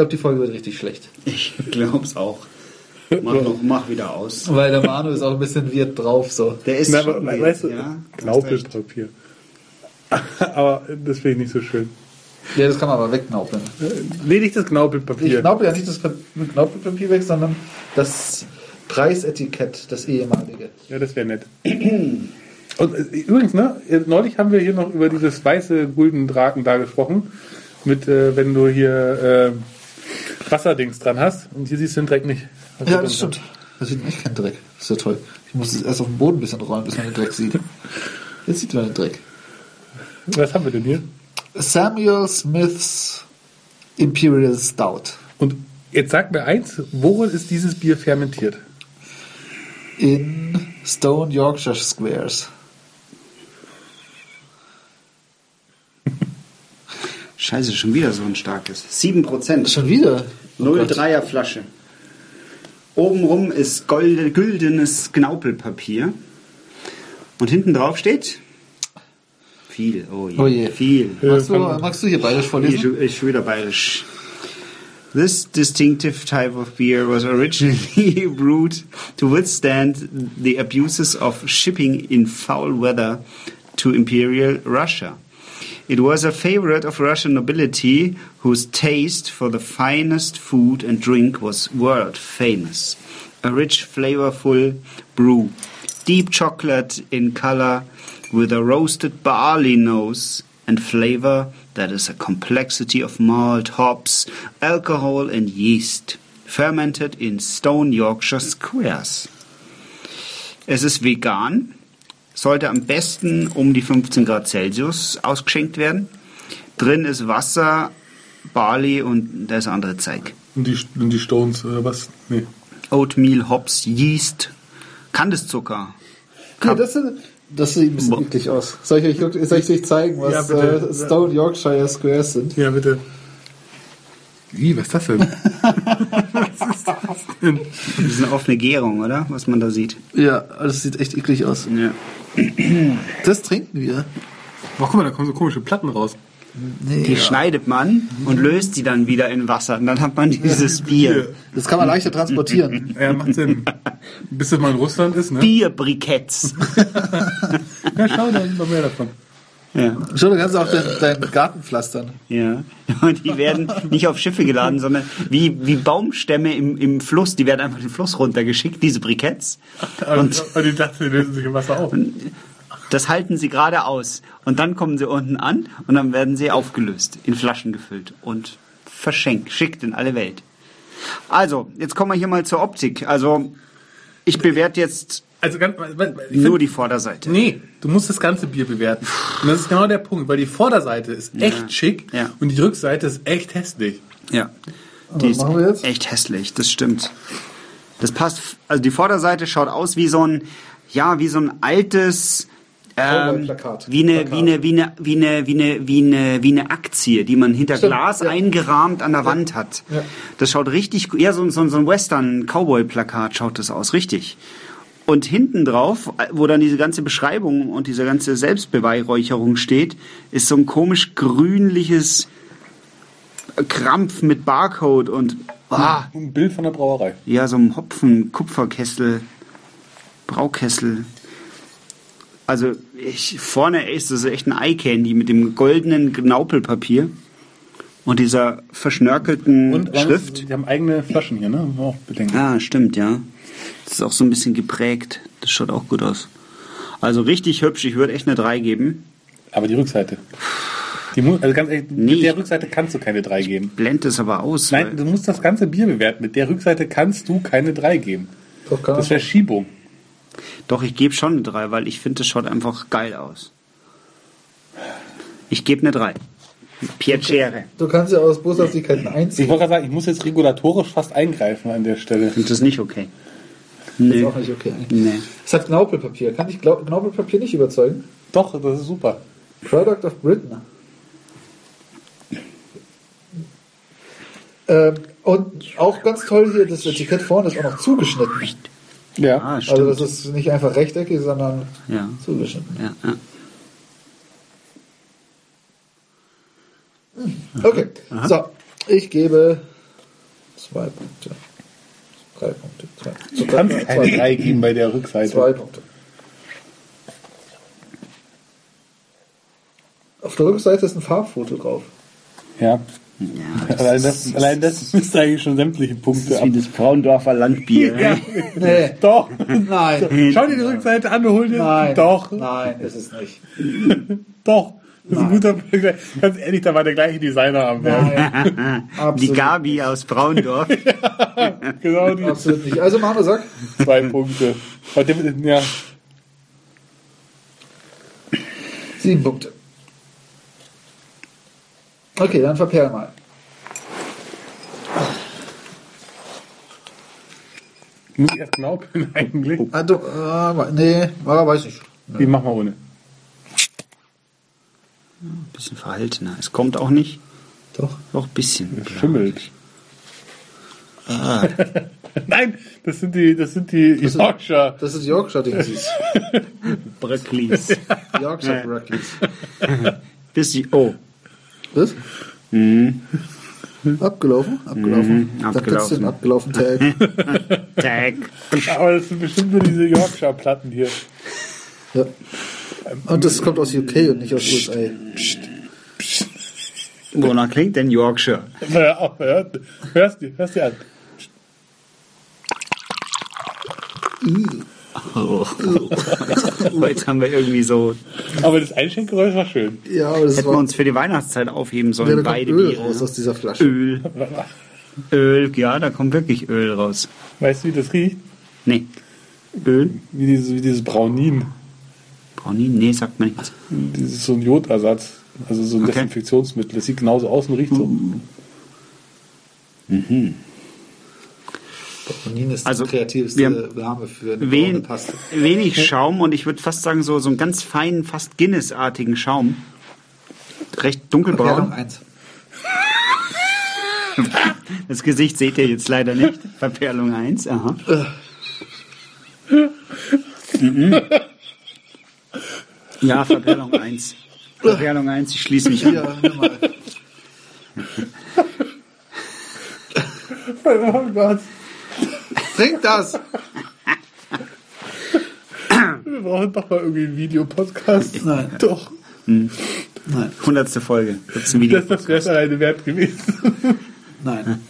glaube, die Folge wird richtig schlecht. Ich glaub's auch. Mach, noch, mach wieder aus. Weil der Manu ist auch ein bisschen weird drauf, so. Der ist Na, schon aber, weird, weißt du, ja? Knaupelpapier. aber das finde ich nicht so schön. Ja, das kann man aber wegknaupeln. Ledig das Ich Knaupelpapier. knaupel ja nicht das Knaupelpapier weg, sondern das Preisetikett, das ehemalige. Ja, das wäre nett. Und äh, übrigens, ne, neulich haben wir hier noch über dieses weiße Guldendraken da gesprochen. Mit, äh, wenn du hier äh, Wasserdings dran hast. Und hier siehst du den Dreck nicht. Ja, da das stimmt. Da sieht man echt keinen Dreck. Das ist ja toll. Ich muss es erst auf den Boden ein bisschen rollen, bis man den Dreck sieht. Jetzt sieht man den Dreck. Was haben wir denn hier? Samuel Smiths Imperial Stout. Und jetzt sag mir eins, worin ist dieses Bier fermentiert? In Stone Yorkshire Squares. Scheiße, schon wieder so ein starkes. 7%. Schon wieder? Oh Gott. 0,3er Flasche. Obenrum ist gold, güldenes Knaupelpapier. Und hinten drauf steht viel. Oh je. Oh je. Viel. Magst du, magst du hier bayerisch Ich, vorlesen? ich wieder bayerisch. This distinctive type of beer was originally brewed to withstand the abuses of shipping in foul weather to Imperial Russia. It was a favorite of Russian nobility whose taste for the finest food and drink was world famous. A rich, flavorful brew, deep chocolate in color, with a roasted barley nose and flavor that is a complexity of malt, hops, alcohol, and yeast, fermented in stone Yorkshire squares. Es ist vegan, sollte am besten um die 15 Grad Celsius ausgeschenkt werden. Drin ist Wasser, Barley und das andere Zeug. Und die, und die Stones, oder was? Nee. Oatmeal, Hops, Yeast, Kandiszucker. Ja, das, sind- das sieht ein bisschen eklig aus. Soll ich euch, soll ich euch zeigen, was Ja, äh, Stone Yorkshire Squares sind? Ja, bitte. Wie, was ist das denn? Das ist eine offene Gärung, oder? Was man da sieht. Ja, das sieht echt eklig aus. Ja. Das trinken wir. Oh, guck mal, da kommen so komische Platten raus. Nee, Die ja. schneidet man und löst sie dann wieder in Wasser. Und dann hat man dieses Bier. Das kann man leichter transportieren. Ja, macht Sinn. Bis das mal in Russland ist, ne? Bierbriketts. Ja, schau, da noch mehr davon. Ja. Schon, du kannst auch deinen, deinen Garten pflastern. ja. Und die werden nicht auf Schiffe geladen, sondern wie, wie Baumstämme im, im Fluss. Die werden einfach den Fluss runtergeschickt, diese Briketts. Und, und die dachten, die lösen sich im Wasser auf. Das halten sie gerade aus. Und dann kommen sie unten an und dann werden sie aufgelöst, in Flaschen gefüllt und verschenkt, schickt in alle Welt. Also, jetzt kommen wir hier mal zur Optik. Also, ich bewerte jetzt Also ganz, ich nur find, die Vorderseite. Nee, du musst das ganze Bier bewerten. Und das ist genau der Punkt, weil die Vorderseite ist echt schick Ja. und die Rückseite ist echt hässlich. Ja. Die ist machen wir jetzt? echt hässlich, das stimmt. Das passt, also die Vorderseite schaut aus wie so ein, ja, wie so ein altes, ähm, wie eine, Plakat. wie eine, wie eine, wie eine, wie eine, wie eine, wie eine Aktie, die man hinter Stimmt, Glas ja. eingerahmt an der Wand hat. Ja. Das schaut richtig, ja, so, ein- so, ein- so ein Western-Cowboy-Plakat schaut das aus, richtig. Und hinten drauf, wo dann diese ganze Beschreibung und diese ganze Selbstbeweihräucherung steht, ist so ein komisch grünliches Krampf mit Barcode und ah, Ein Bild von der Brauerei. ja, so ein Hopfen, Kupferkessel, Braukessel. Also ich, vorne ist das echt ein Eye Candy mit dem goldenen Knaupelpapier und dieser verschnörkelten Und Schrift. Die haben eigene Flaschen hier, ne? Auch bedenken. Ah, stimmt, ja. Das ist auch so ein bisschen geprägt. Das schaut auch gut aus. Also richtig hübsch. Ich würde echt eine 3 geben. Aber die Rückseite. Die also ganz ehrlich, Nee. mit der Rückseite kannst du keine 3 geben. Blend es aber aus. Nein, du musst das ganze Bier bewerten. Mit der Rückseite kannst du keine 3 geben. Doch, kann Das wäre Schiebung. Doch, ich gebe schon eine 3, weil ich finde, das schaut einfach geil aus. Ich gebe eine 3. Piacere. Du kannst ja aus Boshaftigkeiten Ich einziehen. wollte gerade sagen, ich muss jetzt regulatorisch fast eingreifen an der Stelle. Ich das nicht okay. Das ist Nee. auch nicht okay. Nee. Es hat Knaupelpapier. Kann ich Knaupelpapier nicht überzeugen? Doch, das ist super. Product of Britain. Ähm, und auch ganz toll hier, das Etikett vorne ist auch noch zugeschnitten. Ja. Ah, stimmt. Also das ist nicht einfach rechteckig, sondern Ja. zugeschnitten. Ja, ja. Okay, so, ich gebe Zwei Punkte. Drei Punkte. Zwei, so, Kann es zwei, keine zwei, drei geben bei der Rückseite. zwei Punkte. Auf der Rückseite ist ein Farbfoto drauf. Ja. Ja, Allein das, allein das müsste eigentlich schon sämtliche Punkte das ist wie das Braundorfer Landbier. Ja. Nee. Doch. Nein. Schau dir die Rückseite an und hol dir. Nein. Doch. Nein, ist es nicht. Doch. Das ist ein guter Vergleich. Ganz ehrlich, da war der gleiche Designer am Werk. Die Gabi aus Braundorf. Genau die absolut nicht. Also Manu sagt, zwei Punkte. Der, ja, sieben Punkte. Okay, dann verperl mal. muss ich erst genau können eigentlich. Ah, du, äh, nee, ah, weiß ich. Die machen wir ohne. Bisschen verhaltener. Es kommt auch nicht. Doch. Doch ein bisschen. Schimmelt. Nein, das sind die, das sind die ist- Yorkshire. Das ist Yorkshire Dingsies. Bröcklis. Yorkshire Broccoli. Bisschen. Oh. Was? Abgelaufen? Abgelaufen. Mhm, abgelaufen. abgelaufen Tag. Tag. Aber das sind bestimmt nur diese Yorkshire-Platten hier. ja. Und das kommt aus UK und nicht aus USA. Wonach klingt denn Yorkshire? Ja, auch, ja, hörst du, hörst du an. Oh. Jetzt haben wir irgendwie so. Aber das Einschenkgeräusch war schön. Ja, aber das Hätten wir war, uns für die Weihnachtszeit aufheben ja, sollen. kommt Beide Öl Biere. raus aus dieser Flasche. Öl. Öl. Ja, da kommt wirklich Öl raus. Weißt du, wie das riecht? Nee. Öl? Wie dieses, wie dieses Braunin. Brownie? Nee, sagt mir nichts. Dieses ist so ein Jodersatz. Also so ein Okay. Desinfektionsmittel. Das sieht genauso aus und riecht so. Bonin ist Also, die kreativste wir- Name für eine Wen, Paste. wenig Schaum und ich würde fast sagen, so, so einen ganz feinen, fast Guinness-artigen Schaum. Recht Verperlung dunkelbraun. 1. Das Gesicht seht ihr jetzt leider nicht. Verperlung 1. Aha. Mhm. Ja, Verperlung 1. Verperlung 1, ich schließe mich an. Ja, hör mal. Oh Gott. Trink das! Wir brauchen doch mal irgendwie einen Videopodcast. Nein. Doch. Nein. Hundertste Folge. Gibt's ein Video. Das, das wäre alleine wert gewesen. Nein.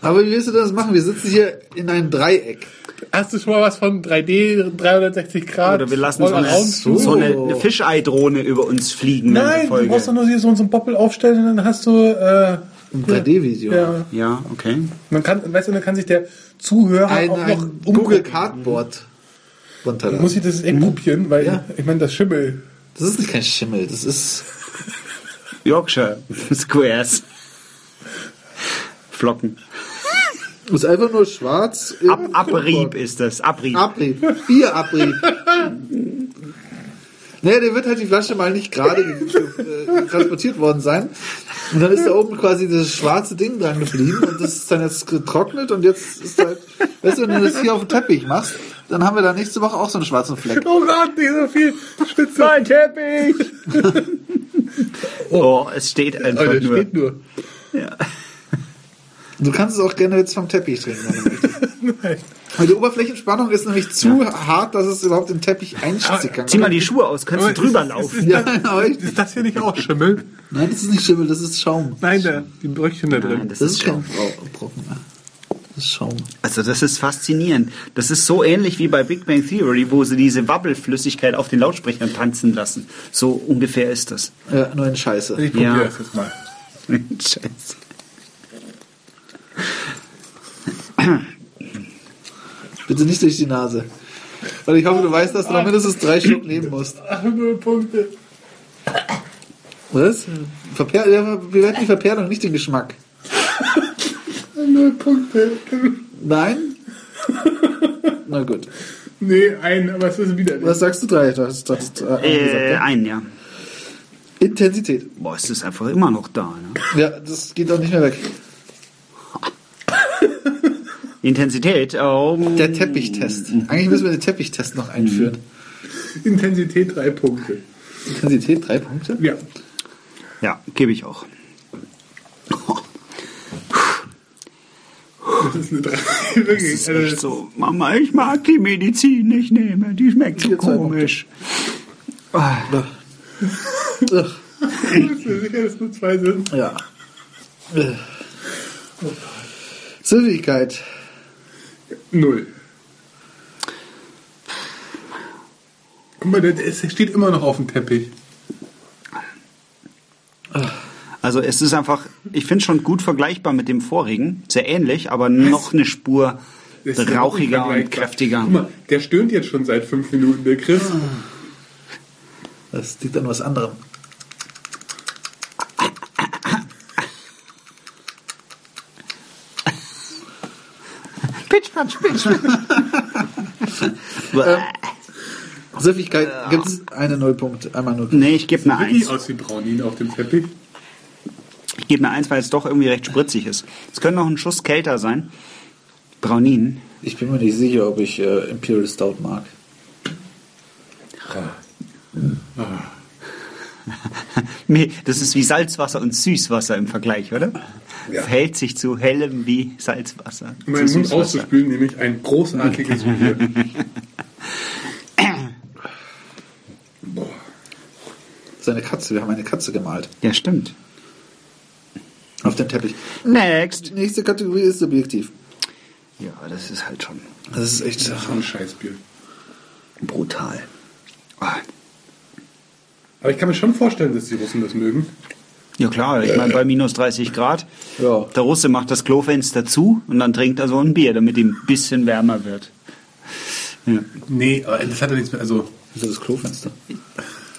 Aber wie willst du das machen? Wir sitzen hier in einem Dreieck. Hast du schon mal was von 3D 360 Grad? Oder wir lassen so eine, so. so eine, eine Fischeidrohne über uns fliegen. Nein, du brauchst doch nur hier so einen Boppel aufstellen und dann hast du äh, Ein 3D-Video. ja, Ja, okay. man kann, weißt du, dann kann sich der Zuhörer Ein, auch noch ein umgucken. Google Cardboard runterladen. Muss ich das echt kopieren, weil Ja. ich meine, das Schimmel. Das ist nicht kein Schimmel, das ist. Yorkshire Squares. Flocken. Ist einfach nur schwarz. Ab, Abrieb ist das. Abrieb. Abrieb. Bierabrieb. Naja, der wird halt die Flasche mal nicht gerade ge- ge- äh, transportiert worden sein. Und dann ist da oben quasi das schwarze Ding dran geblieben und das ist dann jetzt getrocknet und jetzt ist halt, weißt du, wenn du das hier auf dem Teppich machst, dann haben wir da nächste Woche auch so einen schwarzen Fleck. Oh Gott, nicht so viel Spitze. Mein Teppich! oh, es steht einfach Oh, nur. steht nur. Ja. Du kannst es auch gerne jetzt vom Teppich trinken, wenn du möchtest. Nein. Weil die Oberflächenspannung ist nämlich zu hart, dass es überhaupt den Teppich einstickern Zieh mal die Schuhe aus, kannst du Aber drüber ist- laufen. Ist, Ja, genau. richtig. ist das hier nicht auch Schimmel? Nein, das ist nicht Schimmel, das ist Schaum. Nein, da, die Bröckchen da drin. Nein, das, Das ist ist Brocken mehr. Das ist Schaum. Also das ist faszinierend. Das ist so ähnlich wie bei Big Bang Theory, wo sie diese Wabbelflüssigkeit auf den Lautsprechern tanzen lassen. So ungefähr ist das. Ja, nur in Scheiße. Ich probiere Ja. das jetzt mal. Scheiße. Bitte nicht durch die Nase. Weil ich hoffe, du weißt, dass du noch mindestens drei Schluck nehmen musst. Ach, null Punkte. Was? Verper ja, wir werden die Verperlung, nicht den Geschmack. Null Punkte. Nein? Na gut. Nee, ein, aber es ist wieder Was sagst du drei? Du hast, du hast drei Äh, gesagt, ja? ein, ja. Intensität. Boah, es ist einfach immer noch da. Ne? Ja, das geht auch nicht mehr weg. Intensität, oh, Der Teppichtest. Eigentlich müssen wir den Teppichtest noch einführen. Intensität drei Punkte. Intensität, drei Punkte? Ja. ja, gebe ich auch. Das ist eine 3. Wirklich. ist Also, echt so, Mama, ich mag die Medizin nicht nehmen, die schmeckt so komisch. Ugh. bist du sicher, dass nur zwei sind? Ja. Äh. Null. Guck mal, der, der steht immer noch auf dem Teppich. Also es ist einfach, ich finde schon gut vergleichbar mit dem vorigen, sehr ähnlich, aber noch eine Spur rauchiger und kräftiger. Guck mal, der stöhnt jetzt schon seit fünf Minuten, der Chris. Das liegt an was anderem. Pitch, patsch, pitch. Süffigkeit gibt es eine Nullpunkt. Einmal Nullpunkt. nee, ich gebe eine 1. aus wie Braunin auf dem Teppich. Ich gebe eine 1, weil es doch irgendwie recht spritzig ist. Es könnte noch ein Schuss kälter sein. Braunin. Ich bin mir nicht sicher, ob ich äh, Imperial Stout mag. Das ist wie Salzwasser und Süßwasser im Vergleich, oder? Ja. Verhält sich zu hellem wie Salzwasser. Um meinen Mund auszuspülen, nämlich ein großartiges Bier. Boah. Seine Katze, wir haben eine Katze gemalt. Ja, stimmt. Auf dem Teppich. Next. Die nächste Kategorie ist subjektiv. Ja, das ist halt schon Das ist echt Das ist schon ein Scheißbier. brutal. Ah. Aber ich kann mir schon vorstellen, dass die Russen das mögen. Ja klar, ich meine bei minus 30 Grad. Ja. Der Russe macht das Klofenster zu und dann trinkt er so ein Bier, damit ihm ein bisschen wärmer wird. Ja, Nee, aber das hat ja nichts mehr. Also, Das ist das Klofenster.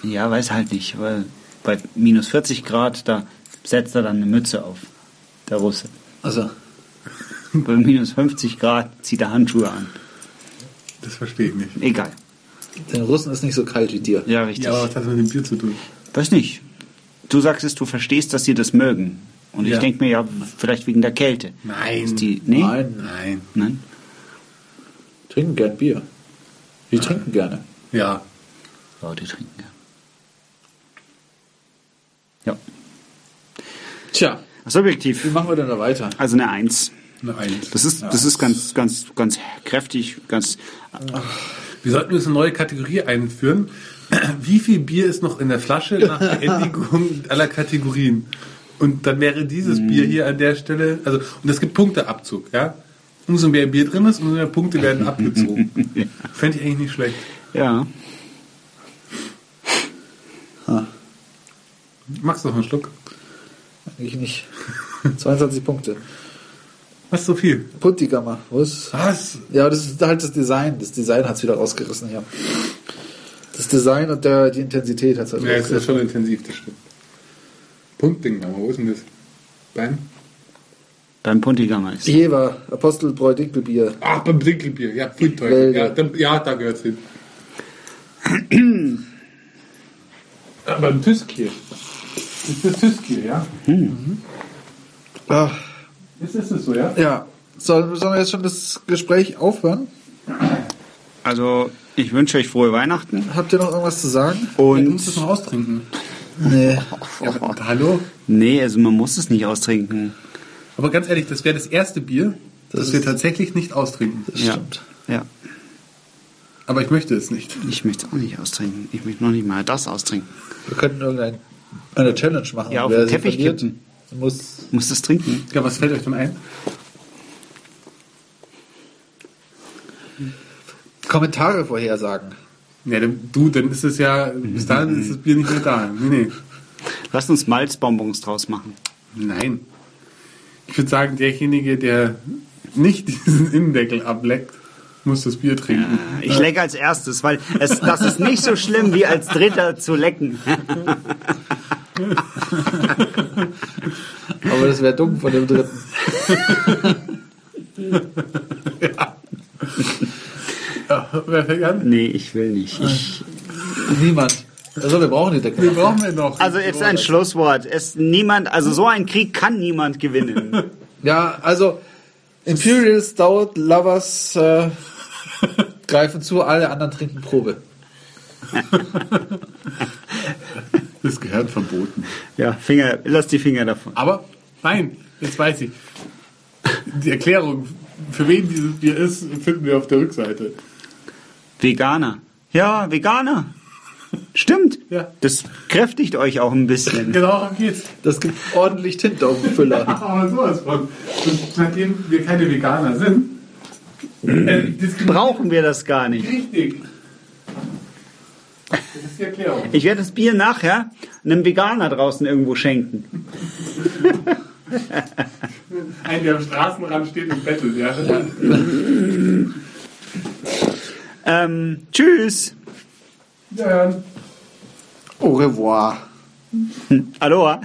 ja weiß halt nicht, weil bei minus 40 Grad, da setzt er dann eine Mütze auf, der Russe. Also, Bei minus 50 Grad zieht er Handschuhe an. das verstehe ich nicht. Egal. Den Russen ist nicht so kalt wie dir. Ja, richtig. Ja, aber was hat das mit dem Bier zu tun? Weiß nicht. Du sagst es, du verstehst, dass sie das mögen. Und ich Ja. denke mir ja, vielleicht wegen der Kälte. Nein. Ist die, nee? Nein, Nein. Nein? trinken gern Bier. Die trinken gerne. Ja. Ja, die trinken gern. Ja. Tja, wie Subjektiv. machen wir denn da weiter? Also eine Eins. Eine Eins. Das ist, das ist ganz, ganz, ganz kräftig, ganz. Wir sollten jetzt eine neue Kategorie einführen. Wie viel Bier ist noch in der Flasche nach Beendigung aller Kategorien? Und dann wäre dieses Bier hier an der Stelle, also, und es gibt Punkteabzug, ja? Umso mehr Bier drin ist, umso mehr Punkte werden abgezogen. Fände ich eigentlich nicht schlecht. Ja. Magst du noch einen Schluck? Eigentlich nicht. 22 Punkte. Was so viel? Puntigammer. Wo ist? Was? Ja, das ist halt das Design. Das Design hat es wieder rausgerissen hier. Das Design und der, die Intensität hat es halt Ja, es ist schon intensiv, das stimmt. Punktding, aber wo ist denn das? Beim? Beim Puntigammer ist. Jever, Apostelbräu Dinkelbier. Ach, beim Dinkelbier. Ja, Teufel. Wälder. Ja, da, ja, da gehört's hin. ah, beim Tüskier. Ist das Tüskier, ja? Ach, Ist, ist es so, ja? ja. Sollen, sollen wir jetzt schon das Gespräch aufhören? Also, ich wünsche euch frohe Weihnachten. Habt ihr noch irgendwas zu sagen? Du Und. musst es noch austrinken. Nee. Ja, aber, hallo? Nee, also man muss es nicht austrinken. Aber ganz ehrlich, das wäre das erste Bier, das, Das wir tatsächlich nicht austrinken. Das Ja. stimmt. Ja. Aber ich möchte es nicht. Ich möchte es auch nicht austrinken. Ich möchte noch nicht mal das austrinken. Wir könnten irgendeine eine Challenge machen. Ja, auf den Teppich kippen. Muss Muss das trinken? Ja, was fällt euch denn ein? Kommentare vorhersagen. Ja, du, dann ist es ja, bis dahin ist das Bier nicht mehr da. Nee, nee. Lasst uns Malzbonbons draus machen. Nein. Ich würde sagen, derjenige, der nicht diesen Innendeckel ableckt, muss das Bier trinken. Ich lecke als erstes, weil es, das ist nicht so schlimm wie als Dritter zu lecken. Aber das wäre dumm von dem dritten. Ja, wer fängt an? Nee, ich will nicht. Ich, Niemand. Also wir brauchen Decke. Wen brauchen wir noch? also jetzt ein Schlusswort. Es niemand, also so ein Krieg kann niemand gewinnen. Ja, also Imperial Stout Lovers äh, greifen zu, alle anderen trinken Probe. Das gehört verboten. Ja, Finger, lass die Finger davon. Aber, nein, jetzt weiß ich. Die Erklärung für wen dieses Bier ist, finden wir auf der Rückseite. Veganer. Ja, Veganer. Stimmt. Ja. Das kräftigt euch auch ein bisschen. Genau, darum geht's. Das gibt ordentlich Tinte auf dem Füller. Aber sowas von. Und seitdem wir keine Veganer sind, äh, Brauchen wir das gar nicht. Richtig. Das ist die Erklärung. Ich werde das Bier nachher einem Veganer draußen irgendwo schenken. Ein, der am Straßenrand steht und bettelt, ja. Ähm, tschüss. Ja, Au revoir. Aloha.